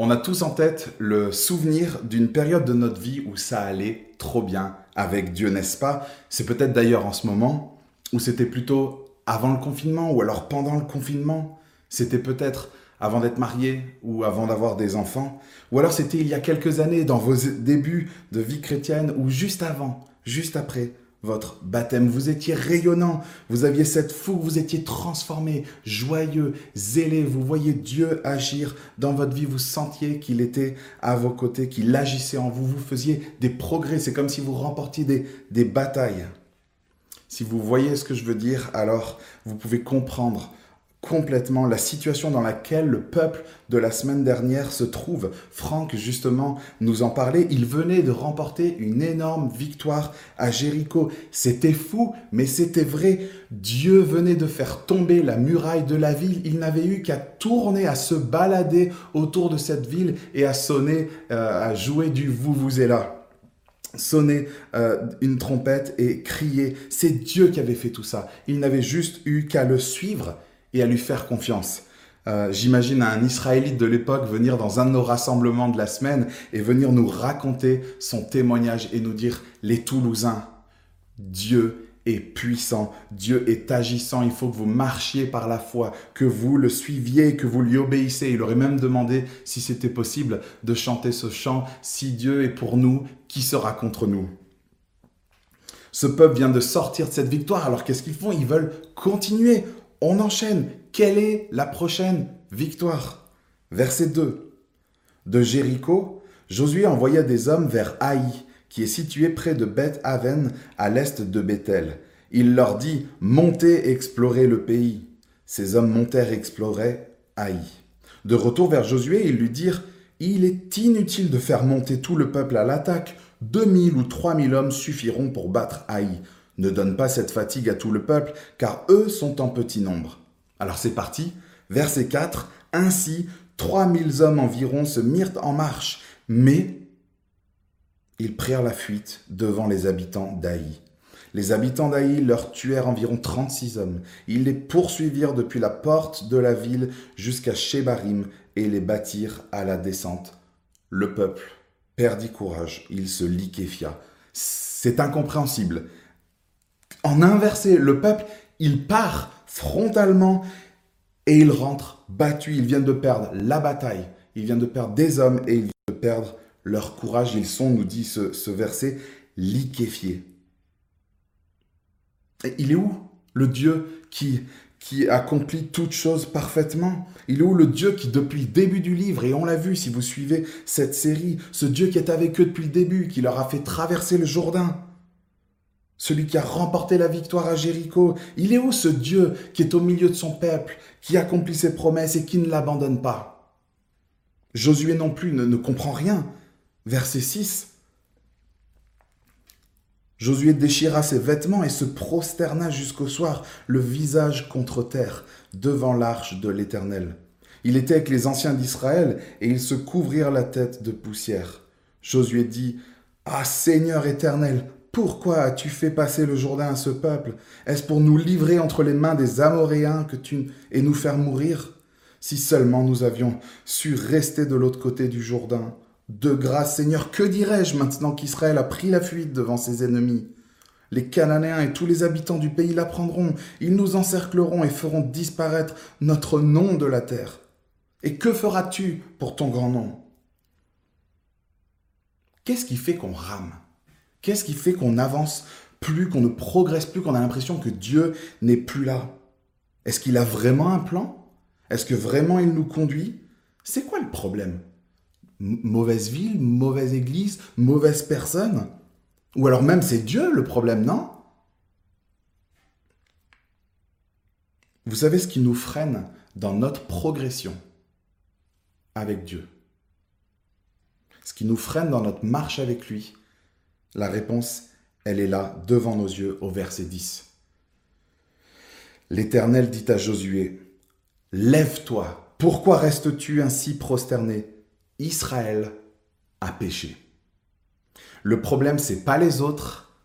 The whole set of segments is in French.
On a tous en tête le souvenir d'une période de notre vie où ça allait trop bien avec Dieu, n'est-ce pas? C'est peut-être d'ailleurs en ce moment, ou c'était plutôt avant le confinement, ou alors pendant le confinement. C'était peut-être avant d'être marié ou avant d'avoir des enfants. Ou alors c'était il y a quelques années, dans vos débuts de vie chrétienne, ou juste avant, juste après votre baptême. Vous étiez rayonnant, vous aviez cette fougue, vous étiez transformé, joyeux, zélé, vous voyez Dieu agir dans votre vie, vous sentiez qu'il était à vos côtés, qu'il agissait en vous, vous faisiez des progrès, c'est comme si vous remportiez des, des batailles. Si vous voyez ce que je veux dire, alors vous pouvez comprendre complètement la situation dans laquelle le peuple de la semaine dernière se trouve. Franck, justement, nous en parlait. Il venait de remporter une énorme victoire à Jéricho. C'était fou, mais c'était vrai. Dieu venait de faire tomber la muraille de la ville. Il n'avait eu qu'à tourner, à se balader autour de cette ville et à sonner, euh, à jouer du vous vous êtes là sonner euh, une trompette et crier. C'est Dieu qui avait fait tout ça. Il n'avait juste eu qu'à le suivre et à lui faire confiance. Euh, j'imagine un Israélite de l'époque venir dans un de nos rassemblements de la semaine et venir nous raconter son témoignage et nous dire, les Toulousains, Dieu est puissant, Dieu est agissant, il faut que vous marchiez par la foi, que vous le suiviez, que vous lui obéissez. Il aurait même demandé si c'était possible de chanter ce chant, si Dieu est pour nous, qui sera contre nous? Ce peuple vient de sortir de cette victoire, alors qu'est-ce qu'ils font? Ils veulent continuer. On enchaîne. Quelle est la prochaine victoire? Verset 2. De Jéricho, Josué envoya des hommes vers Haï, qui est situé près de Beth Aven, à l'est de Bethel. Il leur dit Montez explorer le pays. Ces hommes montèrent explorer Haï. De retour vers Josué, ils lui dirent Il est inutile de faire monter tout le peuple à l'attaque. Deux mille ou trois mille hommes suffiront pour battre Haï. Ne donne pas cette fatigue à tout le peuple, car eux sont en petit nombre. Alors c'est parti. Verset 4. Ainsi, trois mille hommes environ se mirent en marche, mais ils prirent la fuite devant les habitants d'Aï. Les habitants d'Aï leur tuèrent environ 36 hommes. Ils les poursuivirent depuis la porte de la ville jusqu'à Shebarim et les battirent à la descente. Le peuple perdit courage, il se liquéfia. C'est incompréhensible en inversé. Le peuple, il part frontalement et il rentre battu. Ils viennent de perdre la bataille. Ils viennent de perdre des hommes et ils viennent de perdre leur courage. Ils sont, nous dit ce, verset, liquéfiés. Et il est où le Dieu qui, qui accomplit toutes choses parfaitement? Il est où le Dieu qui, depuis le début du livre, et on l'a vu si vous suivez cette série, ce Dieu qui est avec eux depuis le début, qui leur a fait traverser le Jourdain? Celui qui a remporté la victoire à Jéricho. Il est où ce Dieu qui est au milieu de son peuple, qui accomplit ses promesses et qui ne l'abandonne pas? Josué non plus ne, comprend rien. Verset 6. Josué déchira ses vêtements et se prosterna jusqu'au soir, le visage contre terre, devant l'arche de l'Éternel. Il était avec les anciens d'Israël, et ils se couvrirent la tête de poussière. Josué dit, Ah Seigneur éternel, pourquoi as-tu fait passer le Jourdain à ce peuple? Est-ce pour nous livrer entre les mains des Amoréens que tu et nous faire mourir? Si seulement nous avions su rester de l'autre côté du Jourdain. De grâce, Seigneur, que dirais-je maintenant qu'Israël a pris la fuite devant ses ennemis? Les Cananéens et tous les habitants du pays l'apprendront. Ils nous encercleront et feront disparaître notre nom de la terre. Et que feras-tu pour ton grand nom? Qu'est-ce qui fait qu'on rame? Qu'est-ce qui fait qu'on avance plus, qu'on ne progresse plus, qu'on a l'impression que Dieu n'est plus là? Est-ce qu'il a vraiment un plan? Est-ce que vraiment il nous conduit? C'est quoi le problème? Mauvaise ville, mauvaise église, mauvaise personne? Ou alors même c'est Dieu le problème, non? Vous savez ce qui nous freine dans notre progression avec Dieu? Ce qui nous freine dans notre marche avec lui, la réponse, elle est là, devant nos yeux, au verset 10. L'Éternel dit à Josué, Lève-toi, pourquoi restes-tu ainsi prosterné? Israël a péché. Le problème, c'est pas les autres,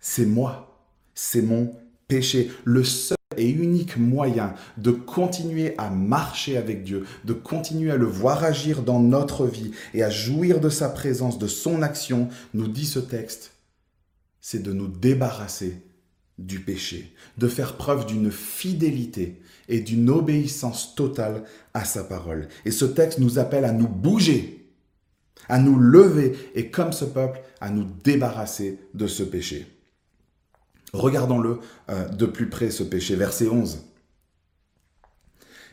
c'est moi, c'est mon péché. Le seul et unique moyen de continuer à marcher avec Dieu, de continuer à le voir agir dans notre vie et à jouir de sa présence, de son action, nous dit ce texte, c'est de nous débarrasser du péché, de faire preuve d'une fidélité et d'une obéissance totale à sa parole. Et ce texte nous appelle à nous bouger, à nous lever et comme ce peuple, à nous débarrasser de ce péché. Regardons-le euh, de plus près, ce péché. Verset 11.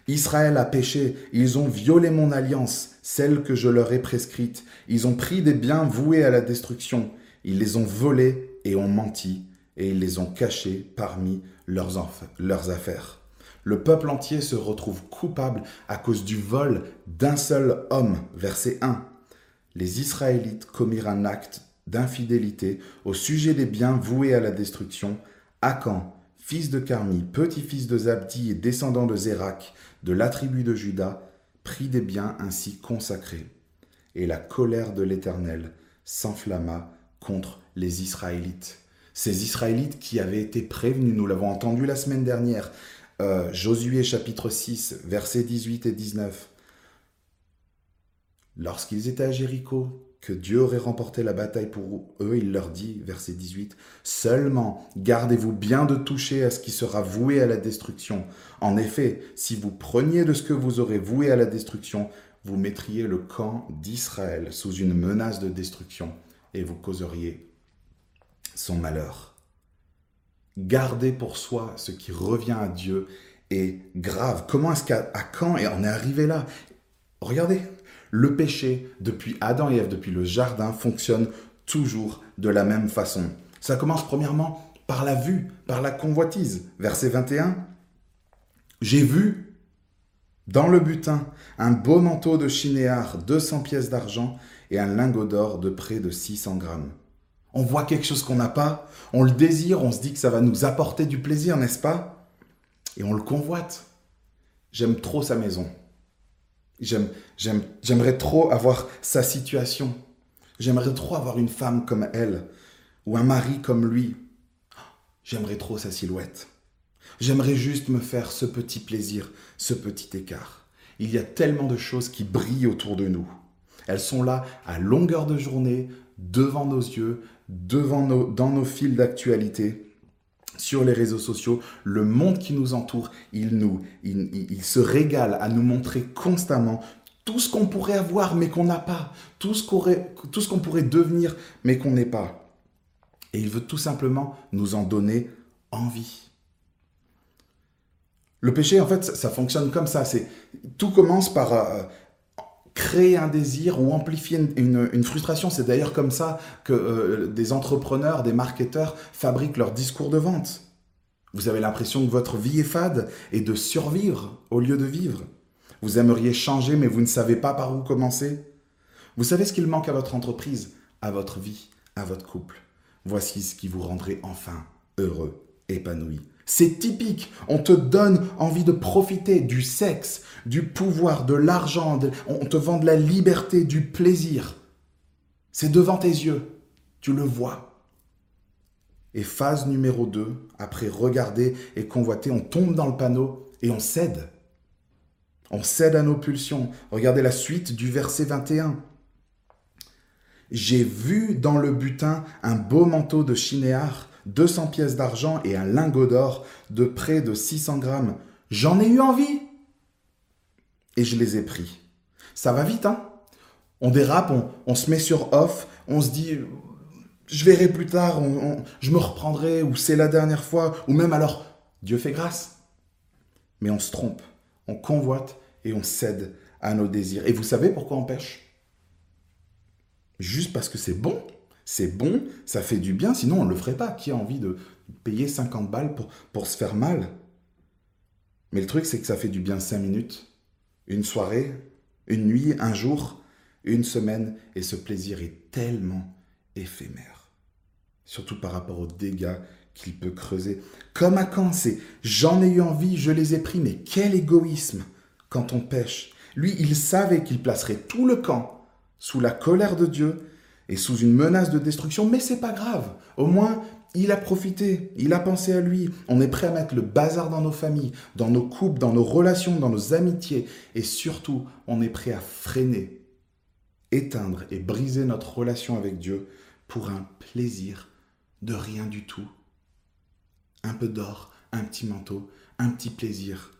Israël a péché, ils ont violé mon alliance, celle que je leur ai prescrite. Ils ont pris des biens voués à la destruction. Ils les ont volés et ont menti, et ils les ont cachés parmi leurs, leurs affaires. Le peuple entier se retrouve coupable à cause du vol d'un seul homme. Verset 1. Les Israélites commirent un acte d'infidélité au sujet des biens voués à la destruction, Akan, fils de Carmi, petit-fils de Zabdi et descendant de Zérak, de la tribu de Juda, prit des biens ainsi consacrés. Et la colère de l'Éternel s'enflamma contre les Israélites. Ces Israélites qui avaient été prévenus, nous l'avons entendu la semaine dernière, euh, Josué chapitre 6, versets 18 et 19. Lorsqu'ils étaient à Jéricho, que Dieu aurait remporté la bataille pour eux, il leur dit, verset 18, Seulement gardez-vous bien de toucher à ce qui sera voué à la destruction. En effet, si vous preniez de ce que vous aurez voué à la destruction, vous mettriez le camp d'Israël sous une menace de destruction et vous causeriez son malheur. Garder pour soi ce qui revient à Dieu est grave. Comment est-ce qu'à quand et on est arrivé là? Regardez, le péché, depuis Adam et Ève, depuis le jardin, fonctionne toujours de la même façon. Ça commence premièrement par la vue, par la convoitise. Verset 21. J'ai vu dans le butin un beau manteau de chinéar, 200 pièces d'argent et un lingot d'or de près de 600 grammes. On voit quelque chose qu'on n'a pas, on le désire, on se dit que ça va nous apporter du plaisir, n'est-ce pas? Et on le convoite. J'aime trop sa maison. J'aimerais trop avoir sa situation. J'aimerais trop avoir une femme comme elle ou un mari comme lui. J'aimerais trop sa silhouette. J'aimerais juste me faire ce petit plaisir, ce petit écart. Il y a tellement de choses qui brillent autour de nous. Elles sont là à longueur de journée, devant nos yeux, devant nos, dans nos fils d'actualité sur les réseaux sociaux, le monde qui nous entoure, il, nous, il, se régale à nous montrer constamment tout ce qu'on pourrait avoir mais qu'on n'a pas, tout ce qu'on pourrait devenir mais qu'on n'est pas. Et il veut tout simplement nous en donner envie. Le péché, en fait, ça, fonctionne comme ça. C'est tout commence par euh, créer un désir ou amplifier une, frustration. C'est d'ailleurs comme ça que euh, des entrepreneurs, des marketeurs fabriquent leur discours de vente. Vous avez l'impression que votre vie est fade et de survivre au lieu de vivre. Vous aimeriez changer mais vous ne savez pas par où commencer. Vous savez ce qu'il manque à votre entreprise, à votre vie, à votre couple. Voici ce qui vous rendrait enfin heureux, épanoui. C'est typique. On te donne envie de profiter du sexe, du pouvoir, de l'argent. On te vend de la liberté, du plaisir. C'est devant tes yeux. Tu le vois. Et phase numéro 2, après regarder et convoiter, on tombe dans le panneau et on cède. On cède à nos pulsions. Regardez la suite du verset 21. J'ai vu dans le butin un beau manteau de chinéar 200 pièces d'argent et un lingot d'or de près de 600 grammes. J'en ai eu envie. Et je les ai pris. Ça va vite, hein On dérape, on, se met sur off, on se dit, je verrai plus tard, je me reprendrai, ou c'est la dernière fois, ou même alors, Dieu fait grâce. Mais on se trompe, on convoite et on cède à nos désirs. Et vous savez pourquoi on pêche? Juste parce que c'est bon c'est bon, ça fait du bien, sinon on ne le ferait pas. Qui a envie de payer 50 balles pour, pour se faire mal? Mais le truc, c'est que ça fait du bien 5 minutes, une soirée, une nuit, un jour, une semaine, et ce plaisir est tellement éphémère. Surtout par rapport aux dégâts qu'il peut creuser. Comme à quand c'est j'en ai eu envie, je les ai pris, mais quel égoïsme quand on pêche. Lui, il savait qu'il placerait tout le camp sous la colère de Dieu et sous une menace de destruction, mais c'est pas grave. Au moins, il a profité, il a pensé à lui. On est prêt à mettre le bazar dans nos familles, dans nos couples, dans nos relations, dans nos amitiés. Et surtout, on est prêt à freiner, éteindre et briser notre relation avec Dieu pour un plaisir de rien du tout. Un peu d'or, un petit manteau, un petit plaisir.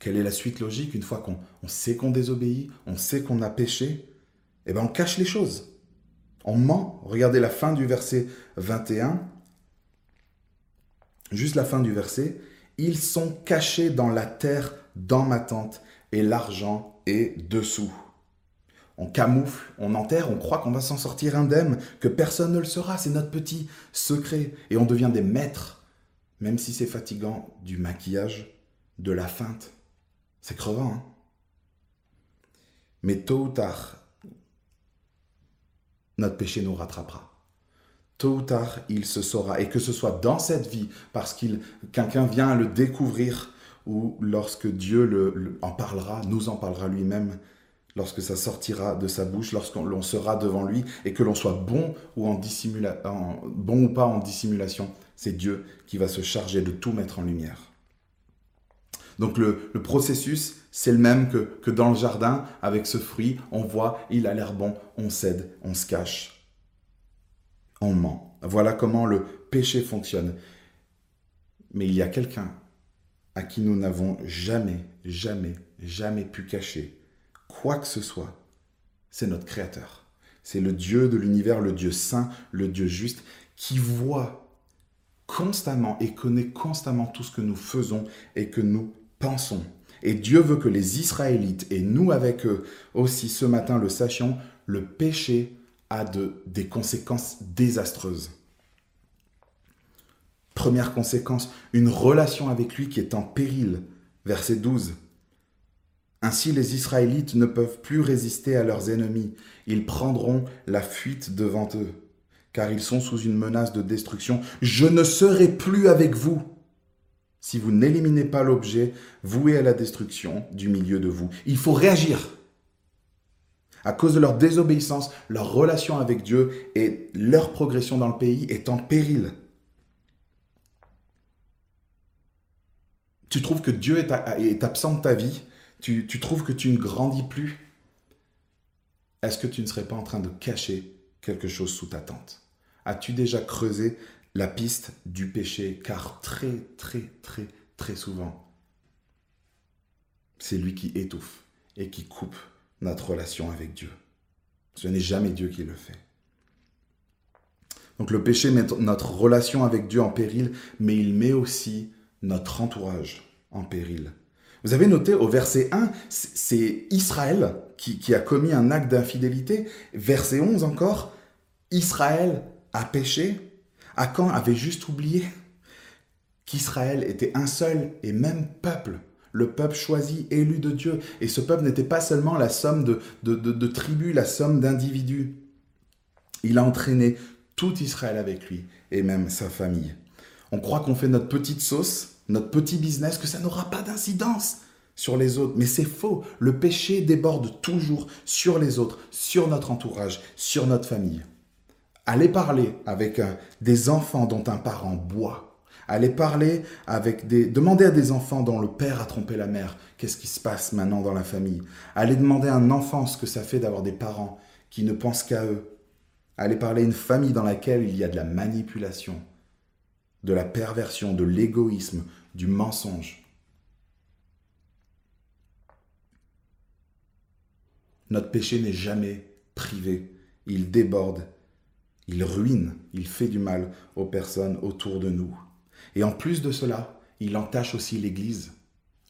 Quelle est la suite logique une fois qu'on sait qu'on désobéit, on sait qu'on a péché? Eh bien, on cache les choses. On ment. Regardez la fin du verset 21. Juste la fin du verset. Ils sont cachés dans la terre, dans ma tente, et l'argent est dessous. On camoufle, on enterre, on croit qu'on va s'en sortir indemne, que personne ne le saura, c'est notre petit secret. Et on devient des maîtres, même si c'est fatigant, du maquillage, de la feinte. C'est crevant, hein Mais tôt ou tard, notre péché nous rattrapera. Tôt ou tard, il se saura. Et que ce soit dans cette vie, parce qu'il quelqu'un vient le découvrir, ou lorsque Dieu le, en parlera, nous en parlera lui-même, lorsque ça sortira de sa bouche, lorsqu'on sera devant lui, et que l'on soit bon ou, en bon ou pas en dissimulation, c'est Dieu qui va se charger de tout mettre en lumière. Donc le, processus, c'est le même que, dans le jardin, avec ce fruit, on voit, il a l'air bon, on cède, on se cache, on ment. Voilà comment le péché fonctionne. Mais il y a quelqu'un à qui nous n'avons jamais, jamais, jamais pu cacher quoi que ce soit. C'est notre Créateur. C'est le Dieu de l'univers, le Dieu saint, le Dieu juste, qui voit constamment et connaît constamment tout ce que nous faisons et que nous pensons. Et Dieu veut que les Israélites, et nous avec eux aussi ce matin le sachions, le péché a de, des conséquences désastreuses. Première conséquence, une relation avec lui qui est en péril. Verset 12. Ainsi les Israélites ne peuvent plus résister à leurs ennemis. Ils prendront la fuite devant eux, car ils sont sous une menace de destruction. Je ne serai plus avec vous si vous n'éliminez pas l'objet voué à la destruction du milieu de vous. Il faut réagir. À cause de leur désobéissance, leur relation avec Dieu et leur progression dans le pays est en péril. Tu trouves que Dieu est, absent de ta vie tu, trouves que tu ne grandis plus Est-ce que tu ne serais pas en train de cacher quelque chose sous ta tente? As-tu déjà creusé la piste du péché, car très, très, très, très souvent, c'est lui qui étouffe et qui coupe notre relation avec Dieu. Ce n'est jamais Dieu qui le fait. Donc le péché met notre relation avec Dieu en péril, mais il met aussi notre entourage en péril. Vous avez noté au verset 1, c'est Israël qui, qui, a commis un acte d'infidélité. Verset 11 encore, Israël a péché Akan avait juste oublié qu'Israël était un seul et même peuple, le peuple choisi, élu de Dieu. Et ce peuple n'était pas seulement la somme de, de, tribus, la somme d'individus. Il a entraîné tout Israël avec lui, et même sa famille. On croit qu'on fait notre petite sauce, notre petit business, que ça n'aura pas d'incidence sur les autres. Mais c'est faux. Le péché déborde toujours sur les autres, sur notre entourage, sur notre famille. Allez parler avec euh, des enfants dont un parent boit. Allez parler avec des... Demandez à des enfants dont le père a trompé la mère. Qu'est-ce qui se passe maintenant dans la famille Allez demander à un enfant ce que ça fait d'avoir des parents qui ne pensent qu'à eux. Allez parler à une famille dans laquelle il y a de la manipulation, de la perversion, de l'égoïsme, du mensonge. Notre péché n'est jamais privé, il déborde il ruine, il fait du mal aux personnes autour de nous. Et en plus de cela, il entache aussi l'Église,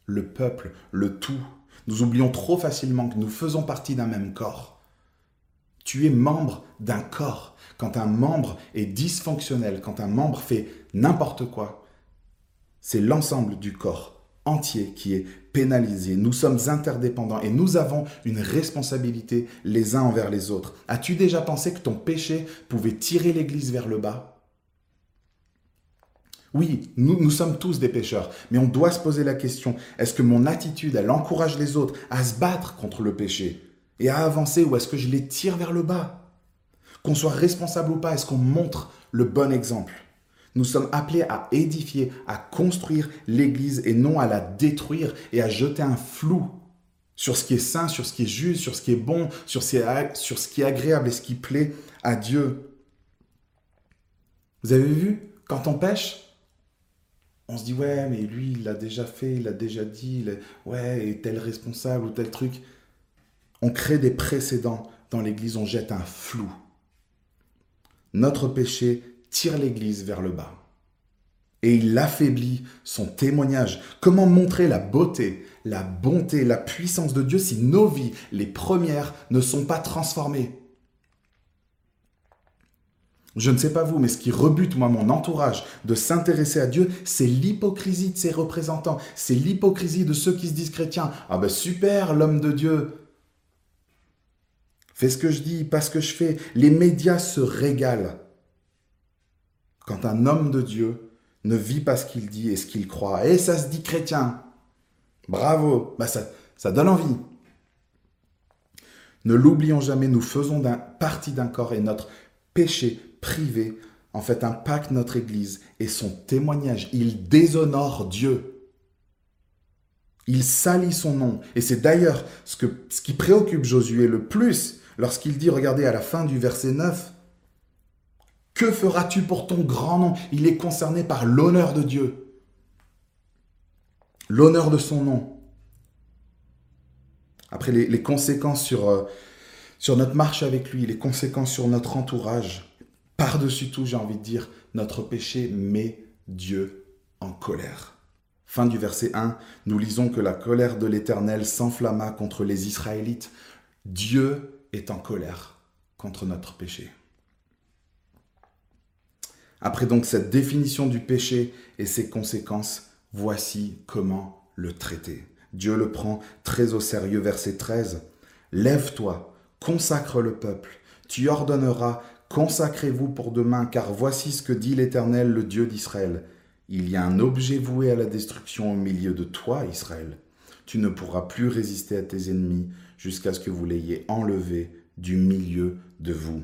le peuple, le tout. Nous oublions trop facilement que nous faisons partie d'un même corps. Tu es membre d'un corps. Quand un membre est dysfonctionnel, quand un membre fait n'importe quoi, c'est l'ensemble du corps entier qui est pénalisé. Nous sommes interdépendants et nous avons une responsabilité les uns envers les autres. As-tu déjà pensé que ton péché pouvait tirer l'Église vers le bas? Oui, nous, nous sommes tous des pécheurs, mais on doit se poser la question, est-ce que mon attitude, elle encourage les autres à se battre contre le péché et à avancer ou est-ce que je les tire vers le bas? Qu'on soit responsable ou pas, est-ce qu'on montre le bon exemple? Nous sommes appelés à édifier, à construire l'Église et non à la détruire et à jeter un flou sur ce qui est saint, sur ce qui est juste, sur ce qui est bon, sur ce qui est agréable et ce qui plaît à Dieu. Vous avez vu, quand on pêche, on se dit ouais, mais lui, il l'a déjà fait, il l'a déjà dit, ouais, et tel responsable ou tel truc. On crée des précédents dans l'Église, on jette un flou. Notre péché tire l'Église vers le bas. Et il affaiblit son témoignage. Comment montrer la beauté, la bonté, la puissance de Dieu si nos vies, les premières, ne sont pas transformées? Je ne sais pas vous, mais ce qui rebute moi mon entourage de s'intéresser à Dieu, c'est l'hypocrisie de ses représentants, c'est l'hypocrisie de ceux qui se disent chrétiens. Ah ben super, l'homme de Dieu. Fais ce que je dis, pas ce que je fais. Les médias se régalent quand un homme de Dieu ne vit pas ce qu'il dit et ce qu'il croit. Et ça se dit chrétien. Bravo, bah ça, donne envie. Ne l'oublions jamais, nous faisons partie d'un corps et notre péché privé, en fait, impacte notre Église et son témoignage. Il déshonore Dieu. Il salit son nom. Et c'est d'ailleurs ce, ce qui préoccupe Josué le plus lorsqu'il dit, regardez à la fin du verset 9, Que feras-tu pour ton grand nom? Il est concerné par l'honneur de Dieu, l'honneur de son nom. Après, les, conséquences sur, euh, sur notre marche avec lui, les conséquences sur notre entourage, par-dessus tout, j'ai envie de dire, notre péché met Dieu en colère. Fin du verset 1, nous lisons que la colère de l'Éternel s'enflamma contre les Israélites. Dieu est en colère contre notre péché. Après donc cette définition du péché et ses conséquences, voici comment le traiter. Dieu le prend très au sérieux, verset 13. Lève-toi, consacre le peuple, tu ordonneras Consacrez-vous pour demain, car voici ce que dit l'Éternel, le Dieu d'Israël. Il y a un objet voué à la destruction au milieu de toi, Israël. Tu ne pourras plus résister à tes ennemis jusqu'à ce que vous l'ayez enlevé du milieu de vous.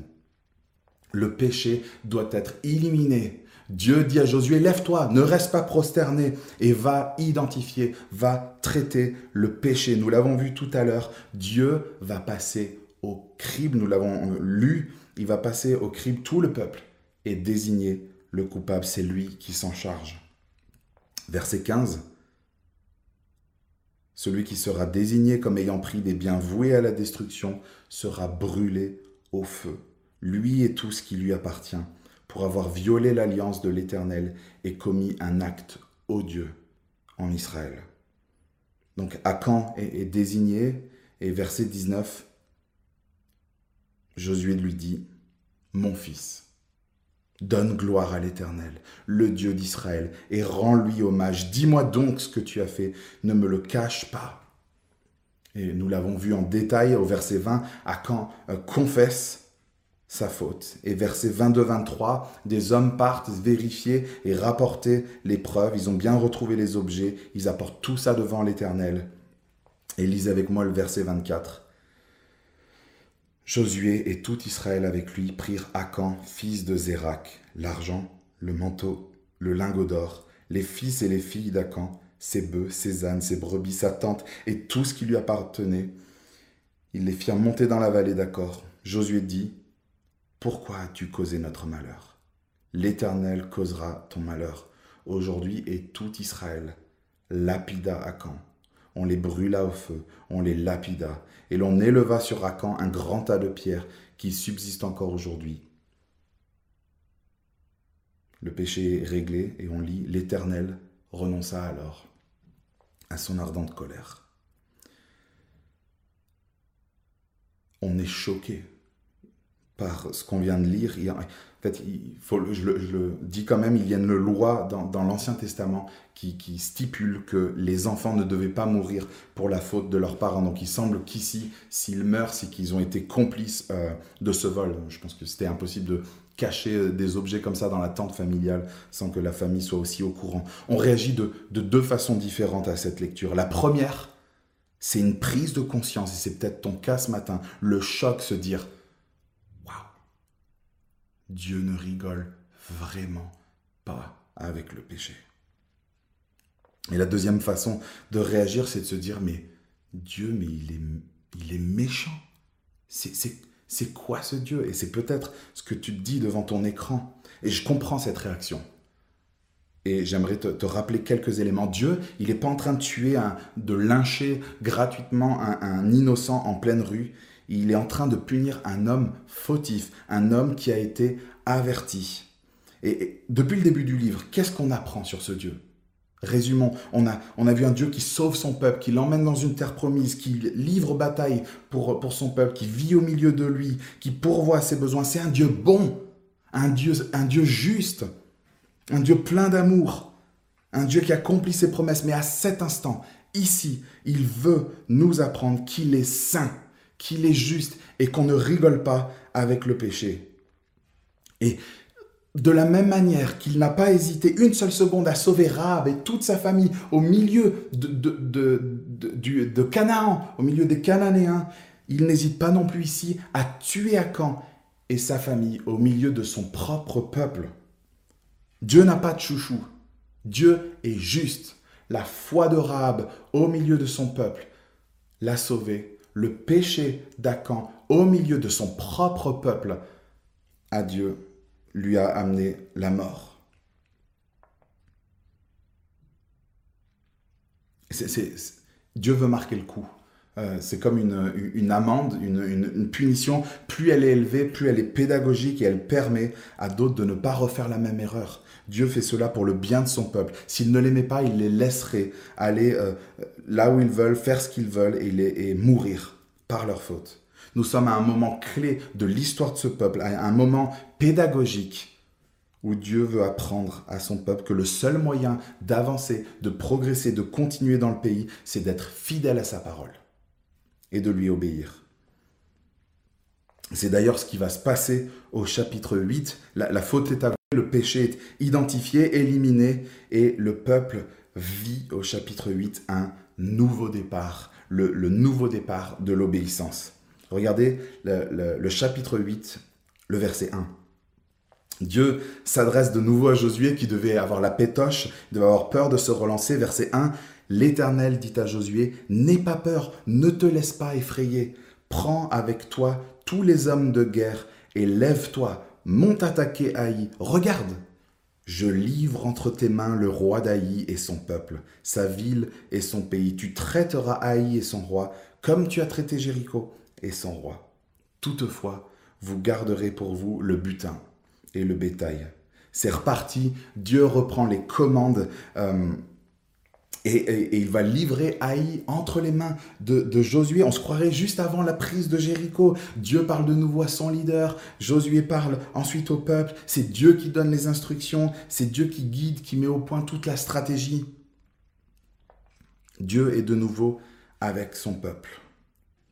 Le péché doit être éliminé. Dieu dit à Josué, lève-toi, ne reste pas prosterné et va identifier, va traiter le péché. Nous l'avons vu tout à l'heure, Dieu va passer au crible, nous l'avons lu il va passer au crible tout le peuple et désigner le coupable. C'est lui qui s'en charge. Verset 15. Celui qui sera désigné comme ayant pris des biens voués à la destruction sera brûlé au feu, lui et tout ce qui lui appartient, pour avoir violé l'alliance de l'Éternel et commis un acte odieux en Israël. Donc Akan est, désigné, et verset 19, Josué lui dit, Mon fils, donne gloire à l'Éternel, le Dieu d'Israël, et rends-lui hommage. Dis-moi donc ce que tu as fait, ne me le cache pas. Et nous l'avons vu en détail au verset 20, Akan euh, confesse sa faute. Et verset 22-23, des hommes partent vérifier et rapporter les preuves. Ils ont bien retrouvé les objets. Ils apportent tout ça devant l'Éternel. Et lisez avec moi le verset 24. Josué et tout Israël avec lui prirent Akan, fils de Zérak, l'argent, le manteau, le lingot d'or, les fils et les filles d'Akan, ses bœufs, ses ânes, ses brebis, sa tente et tout ce qui lui appartenait. Ils les firent monter dans la vallée d'Accor. Josué dit Pourquoi as-tu causé notre malheur? L'Éternel causera ton malheur. Aujourd'hui et tout Israël lapida Akan on les brûla au feu, on les lapida, et l'on éleva sur Akan un grand tas de pierres qui subsiste encore aujourd'hui. Le péché est réglé, et on lit L'Éternel renonça alors à son ardente colère. On est choqué par ce qu'on vient de lire. En fait, il faut, je, le, dis quand même, il y a une loi dans, l'Ancien Testament qui, stipule que les enfants ne devaient pas mourir pour la faute de leurs parents. Donc il semble qu'ici, s'ils meurent, c'est qu'ils ont été complices euh, de ce vol. Je pense que c'était impossible de cacher euh, des objets comme ça dans la tente familiale sans que la famille soit aussi au courant. On réagit de, de deux façons différentes à cette lecture. La première, c'est une prise de conscience, et c'est peut-être ton cas ce matin, le choc, se dire Dieu ne rigole vraiment pas avec le péché. Et la deuxième façon de réagir, c'est de se dire, mais Dieu, mais il est, il est méchant. C'est quoi ce Dieu? Et c'est peut-être ce que tu te dis devant ton écran. Et je comprends cette réaction. Et j'aimerais te, rappeler quelques éléments. Dieu, il n'est pas en train de tuer, un, de lyncher gratuitement un, un innocent en pleine rue. Il est en train de punir un homme fautif, un homme qui a été averti. Et, depuis le début du livre, qu'est-ce qu'on apprend sur ce Dieu? Résumons, on a, vu un Dieu qui sauve son peuple, qui l'emmène dans une terre promise, qui livre bataille pour, pour son peuple, qui vit au milieu de lui, qui pourvoit ses besoins. C'est un Dieu bon, un Dieu, un Dieu juste, un Dieu plein d'amour, un Dieu qui accomplit ses promesses. Mais à cet instant, ici, il veut nous apprendre qu'il est saint, qu'il est juste et qu'on ne rigole pas avec le péché. Et de la même manière qu'il n'a pas hésité une seule seconde à sauver Rahab et toute sa famille au milieu de, Canaan, au milieu des Cananéens, il n'hésite pas non plus ici à tuer Akan et sa famille au milieu de son propre peuple. Dieu n'a pas de chouchou. Dieu est juste. La foi de Rahab au milieu de son peuple l'a sauvé. Le péché d'Akan au milieu de son propre peuple à Dieu lui a amené la mort. Dieu veut marquer le coup. Euh, c'est comme une, amende, une, punition. Plus elle est élevée, plus elle est pédagogique et elle permet à d'autres de ne pas refaire la même erreur. Dieu fait cela pour le bien de son peuple. S'il ne l'aimait pas, il les laisserait aller euh, là où ils veulent, faire ce qu'ils veulent et, et mourir par leur faute. Nous sommes à un moment clé de l'histoire de ce peuple, à un moment pédagogique où Dieu veut apprendre à son peuple que le seul moyen d'avancer, de progresser, de continuer dans le pays, c'est d'être fidèle à sa parole et de lui obéir. C'est d'ailleurs ce qui va se passer au chapitre 8. La, faute est avouée, le péché est identifié, éliminé, et le peuple vit au chapitre 8 un nouveau départ, le nouveau départ de l'obéissance. Regardez le, chapitre 8, le verset 1. Dieu s'adresse de nouveau à Josué qui devait avoir la pétoche, devait avoir peur de se relancer. Verset 1, L'Éternel dit à Josué, N'aie pas peur, ne te laisse pas effrayer. Prends avec toi tous les hommes de guerre et lève-toi, monte attaquer Haï. Regarde, je livre entre tes mains le roi d'Haï et son peuple, sa ville et son pays. Tu traiteras Haï et son roi comme tu as traité Jéricho et son roi. Toutefois, vous garderez pour vous le butin et le bétail. C'est reparti, Dieu reprend les commandes euh, et, il va livrer Haï entre les mains de, de, Josué. On se croirait juste avant la prise de Jéricho. Dieu parle de nouveau à son leader, Josué parle ensuite au peuple. C'est Dieu qui donne les instructions, c'est Dieu qui guide, qui met au point toute la stratégie. Dieu est de nouveau avec son peuple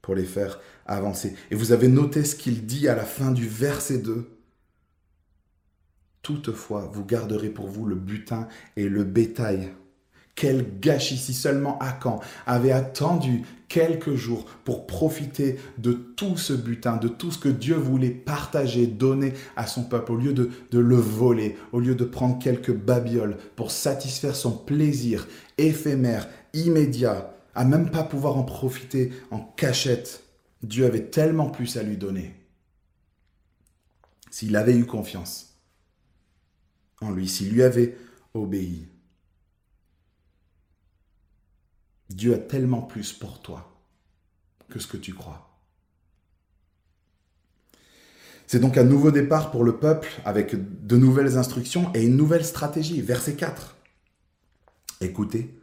pour les faire avancer. Et vous avez noté ce qu'il dit à la fin du verset 2. Toutefois, vous garderez pour vous le butin et le bétail. Quel gâchis si seulement Akan avait attendu quelques jours pour profiter de tout ce butin, de tout ce que Dieu voulait partager, donner à son peuple, au lieu de, le voler, au lieu de prendre quelques babioles pour satisfaire son plaisir éphémère, immédiat, à même pas pouvoir en profiter en cachette. Dieu avait tellement plus à lui donner. S'il avait eu confiance en lui, s'il lui avait obéi. Dieu a tellement plus pour toi que ce que tu crois. C'est donc un nouveau départ pour le peuple avec de nouvelles instructions et une nouvelle stratégie. Verset 4. Écoutez,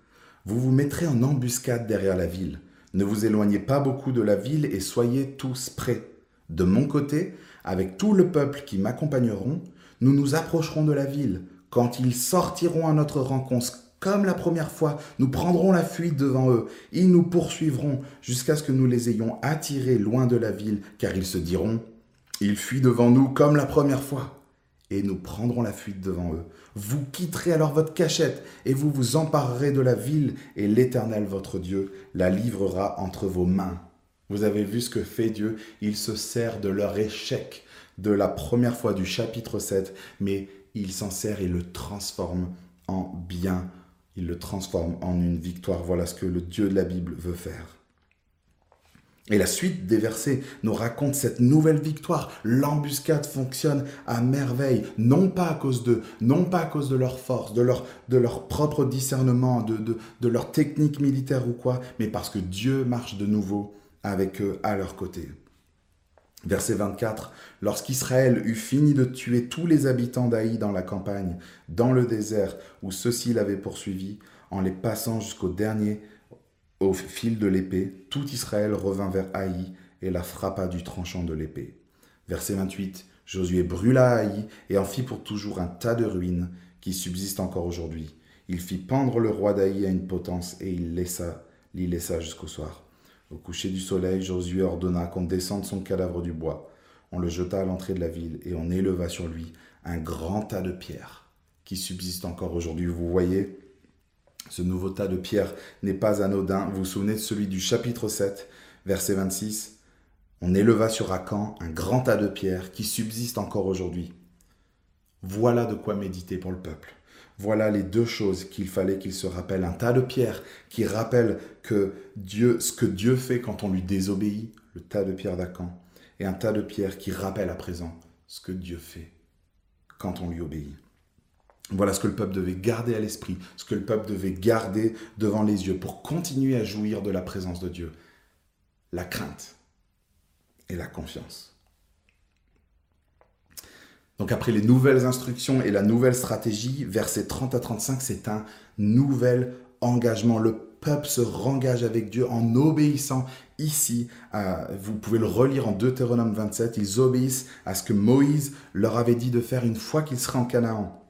vous vous mettrez en embuscade derrière la ville. Ne vous éloignez pas beaucoup de la ville et soyez tous prêts. De mon côté, avec tout le peuple qui m'accompagneront, nous nous approcherons de la ville. Quand ils sortiront à notre rencontre comme la première fois, nous prendrons la fuite devant eux. Ils nous poursuivront jusqu'à ce que nous les ayons attirés loin de la ville, car ils se diront, ils fuient devant nous comme la première fois et nous prendrons la fuite devant eux. Vous quitterez alors votre cachette, et vous vous emparerez de la ville, et l'Éternel votre Dieu la livrera entre vos mains. Vous avez vu ce que fait Dieu, il se sert de leur échec, de la première fois du chapitre 7, mais il s'en sert et le transforme en bien. Il le transforme en une victoire. Voilà ce que le Dieu de la Bible veut faire. Et la suite des versets nous raconte cette nouvelle victoire. L'embuscade fonctionne à merveille, non pas à cause d'eux, non pas à cause de leur force, de leur, propre discernement, de, de, de leur technique militaire ou quoi, mais parce que Dieu marche de nouveau avec eux à leur côté. Verset 24, Lorsqu'Israël eut fini de tuer tous les habitants d'Aï dans la campagne, dans le désert où ceux-ci l'avaient poursuivi, en les passant jusqu'au dernier au fil de l'épée, tout Israël revint vers Haï et la frappa du tranchant de l'épée. Verset 28, Josué brûla Haï et en fit pour toujours un tas de ruines qui subsistent encore aujourd'hui. Il fit pendre le roi d'Haï à une potence et il laissa, l'y laissa jusqu'au soir. Au coucher du soleil, Josué ordonna qu'on descende son cadavre du bois. On le jeta à l'entrée de la ville et on éleva sur lui un grand tas de pierres qui subsiste encore aujourd'hui. Vous voyez, ce nouveau tas de pierres n'est pas anodin. Vous vous souvenez de celui du chapitre 7, verset 26 On éleva sur Acan un grand tas de pierres qui subsiste encore aujourd'hui. Voilà de quoi méditer pour le peuple. Voilà les deux choses qu'il fallait qu'il se rappelle. Un tas de pierres qui rappelle que Dieu, ce que Dieu fait quand on lui désobéit, le tas de pierres d'Acan, et un tas de pierres qui rappelle à présent ce que Dieu fait quand on lui obéit. Voilà ce que le peuple devait garder à l'esprit, ce que le peuple devait garder devant les yeux pour continuer à jouir de la présence de Dieu. La crainte et la confiance. Donc après les nouvelles instructions et la nouvelle stratégie, versets 30 à 35, c'est un nouvel engagement. Le peuple se rengage avec Dieu en obéissant ici. vous pouvez le relire en Deutéronome 27. Ils obéissent à ce que Moïse leur avait dit de faire une fois qu'ils seraient en Canaan.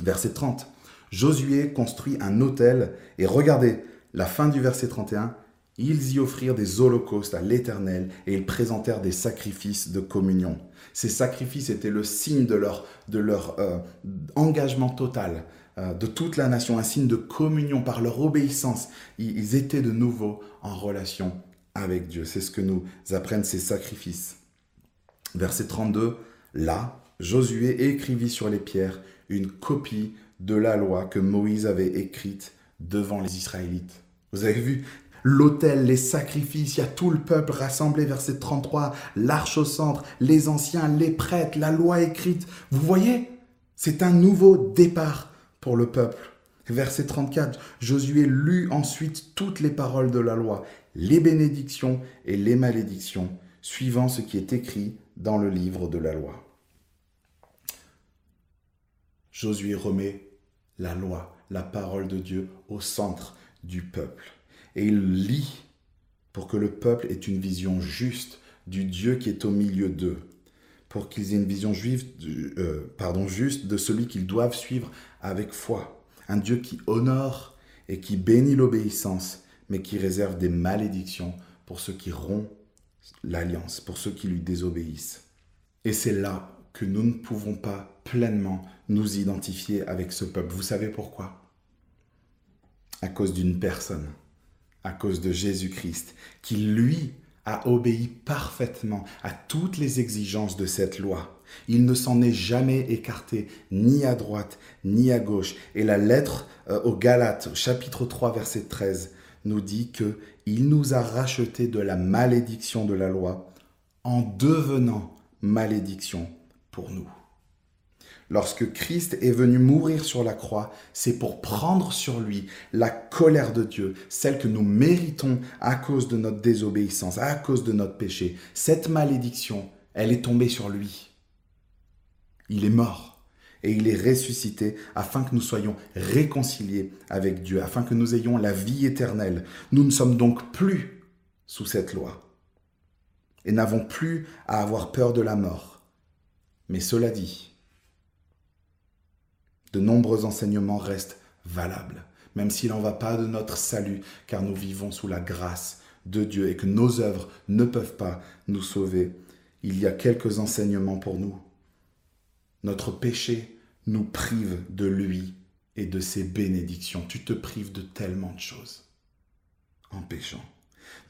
Verset 30. Josué construit un autel et regardez la fin du verset 31. Ils y offrirent des holocaustes à l'Éternel et ils présentèrent des sacrifices de communion. Ces sacrifices étaient le signe de leur, de leur euh, engagement total euh, de toute la nation, un signe de communion par leur obéissance. Ils étaient de nouveau en relation avec Dieu. C'est ce que nous apprennent ces sacrifices. Verset 32. Là, Josué écrivit sur les pierres une copie de la loi que Moïse avait écrite devant les Israélites. Vous avez vu l'autel, les sacrifices, il y a tout le peuple rassemblé, verset 33, l'arche au centre, les anciens, les prêtres, la loi écrite. Vous voyez C'est un nouveau départ pour le peuple. Verset 34, Josué lut ensuite toutes les paroles de la loi, les bénédictions et les malédictions, suivant ce qui est écrit dans le livre de la loi. Josué remet la loi, la parole de Dieu au centre du peuple. Et il lit pour que le peuple ait une vision juste du Dieu qui est au milieu d'eux, pour qu'ils aient une vision juive, euh, pardon, juste de celui qu'ils doivent suivre avec foi. Un Dieu qui honore et qui bénit l'obéissance, mais qui réserve des malédictions pour ceux qui rompent l'alliance, pour ceux qui lui désobéissent. Et c'est là que nous ne pouvons pas pleinement nous identifier avec ce peuple. Vous savez pourquoi? À cause d'une personne, à cause de Jésus-Christ, qui lui a obéi parfaitement à toutes les exigences de cette loi. Il ne s'en est jamais écarté, ni à droite, ni à gauche. Et la lettre euh, aux Galates, chapitre 3, verset 13, nous dit que il nous a racheté de la malédiction de la loi en devenant malédiction pour nous. Lorsque Christ est venu mourir sur la croix, c'est pour prendre sur lui la colère de Dieu, celle que nous méritons à cause de notre désobéissance, à cause de notre péché. Cette malédiction, elle est tombée sur lui. Il est mort et il est ressuscité afin que nous soyons réconciliés avec Dieu, afin que nous ayons la vie éternelle. Nous ne sommes donc plus sous cette loi et n'avons plus à avoir peur de la mort. Mais cela dit, de nombreux enseignements restent valables, même s'il n'en va pas de notre salut, car nous vivons sous la grâce de Dieu et que nos œuvres ne peuvent pas nous sauver. Il y a quelques enseignements pour nous. Notre péché nous prive de lui et de ses bénédictions. Tu te prives de tellement de choses en péchant.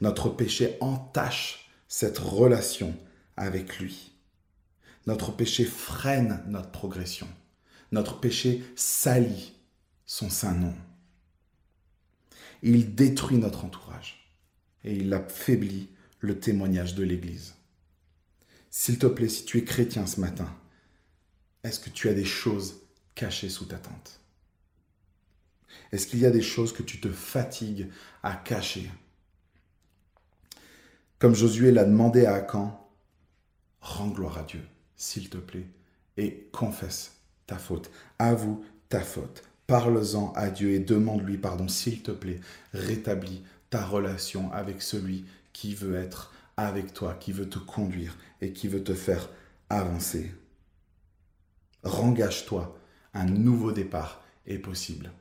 Notre péché entache cette relation avec lui. Notre péché freine notre progression. Notre péché salit son saint nom. Il détruit notre entourage et il affaiblit le témoignage de l'Église. S'il te plaît, si tu es chrétien ce matin, est-ce que tu as des choses cachées sous ta tente? Est-ce qu'il y a des choses que tu te fatigues à cacher? Comme Josué l'a demandé à Akan, rends gloire à Dieu, s'il te plaît, et confesse ta faute. Avoue ta faute. Parle-en à Dieu et demande-lui pardon, s'il te plaît. Rétablis ta relation avec celui qui veut être avec toi, qui veut te conduire et qui veut te faire avancer. Rengage-toi, un nouveau départ est possible.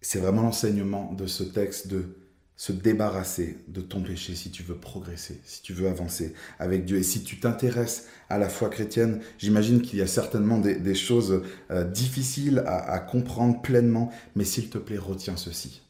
C'est vraiment l'enseignement de ce texte de se débarrasser de ton péché si tu veux progresser, si tu veux avancer avec Dieu. Et si tu t'intéresses à la foi chrétienne, j'imagine qu'il y a certainement des, choses euh, difficiles à comprendre pleinement, mais s'il te plaît, retiens ceci.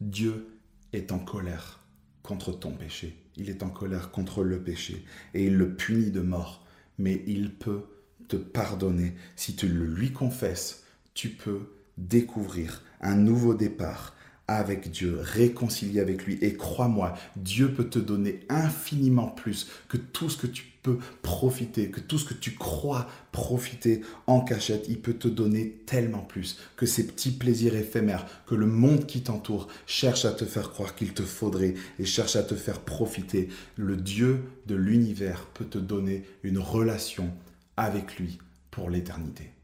Dieu est en colère contre ton péché. Il est en colère contre le péché et il le punit de mort. Mais il peut te pardonner. Si tu le lui confesses, tu peux découvrir un nouveau départ, avec Dieu, réconcilié avec lui. Et crois-moi, Dieu peut te donner infiniment plus que tout ce que tu peux profiter, que tout ce que tu crois profiter en cachette. Il peut te donner tellement plus que ces petits plaisirs éphémères que le monde qui t'entoure cherche à te faire croire qu'il te faudrait et cherche à te faire profiter. Le Dieu de l'univers peut te donner une relation avec lui pour l'éternité.